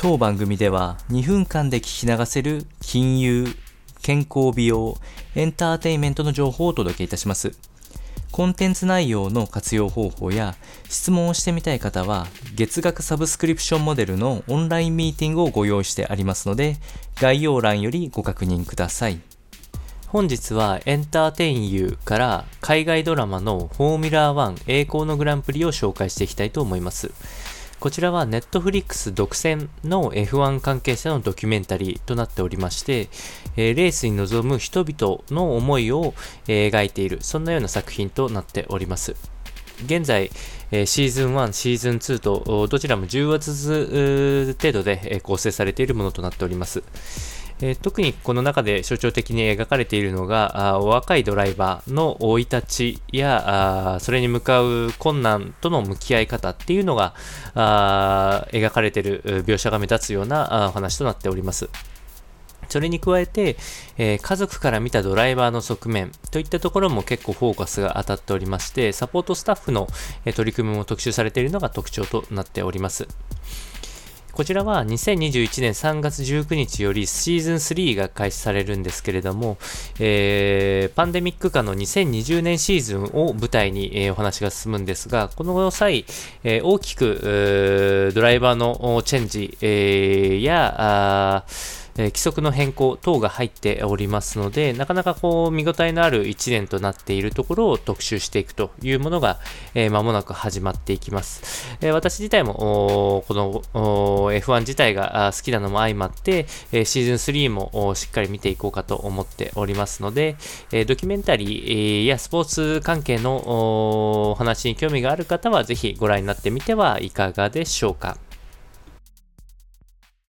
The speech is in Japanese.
当番組では2分間で聞き流せる金融、健康美容、エンターテインメントの情報をお届けいたします。コンテンツ内容の活用方法や質問をしてみたい方は月額サブスクリプションモデルのオンラインミーティングをご用意してありますので概要欄よりご確認ください。本日はエンターテインユーから海外ドラマのフォーミュラー1栄光のグランプリを紹介していきたいと思います。こちらはネットフリックス独占の F1 関係者のドキュメンタリーとなっておりまして、えー、レースに臨む人々の思いを、えー、描いている、そんなような作品となっております。現在、えー、シーズン1、シーズン2と、どちらも10話ずつ程度で構成されているものとなっております。えー、特にこの中で象徴的に描かれているのが、あ若いドライバーの生い立ちやあ、それに向かう困難との向き合い方っていうのが、あ描かれている描写が目立つようなあ話となっております。それに加えて、えー、家族から見たドライバーの側面といったところも結構フォーカスが当たっておりまして、サポートスタッフの、え、取り組みも特集されているのが特徴となっております。こちらは2021年3月19日よりシーズン3が開始されるんですけれども、えー、パンデミック下の2020年シーズンを舞台に、えー、お話が進むんですが、この際、えー、大きくドライバーのチェンジ、えー、や、え、規則の変更等が入っておりますので、なかなかこう見応えのある1年となっているところを特集していくというものが、えー、間もなく始まっていきます。えー、私自体もこの F1 自体が好きなのも相まって、えシーズン3もしっかり見ていこうかと思っておりますので、えドキュメンタリーやスポーツ関係のお話に興味がある方はぜひご覧になってみてはいかがでしょうか。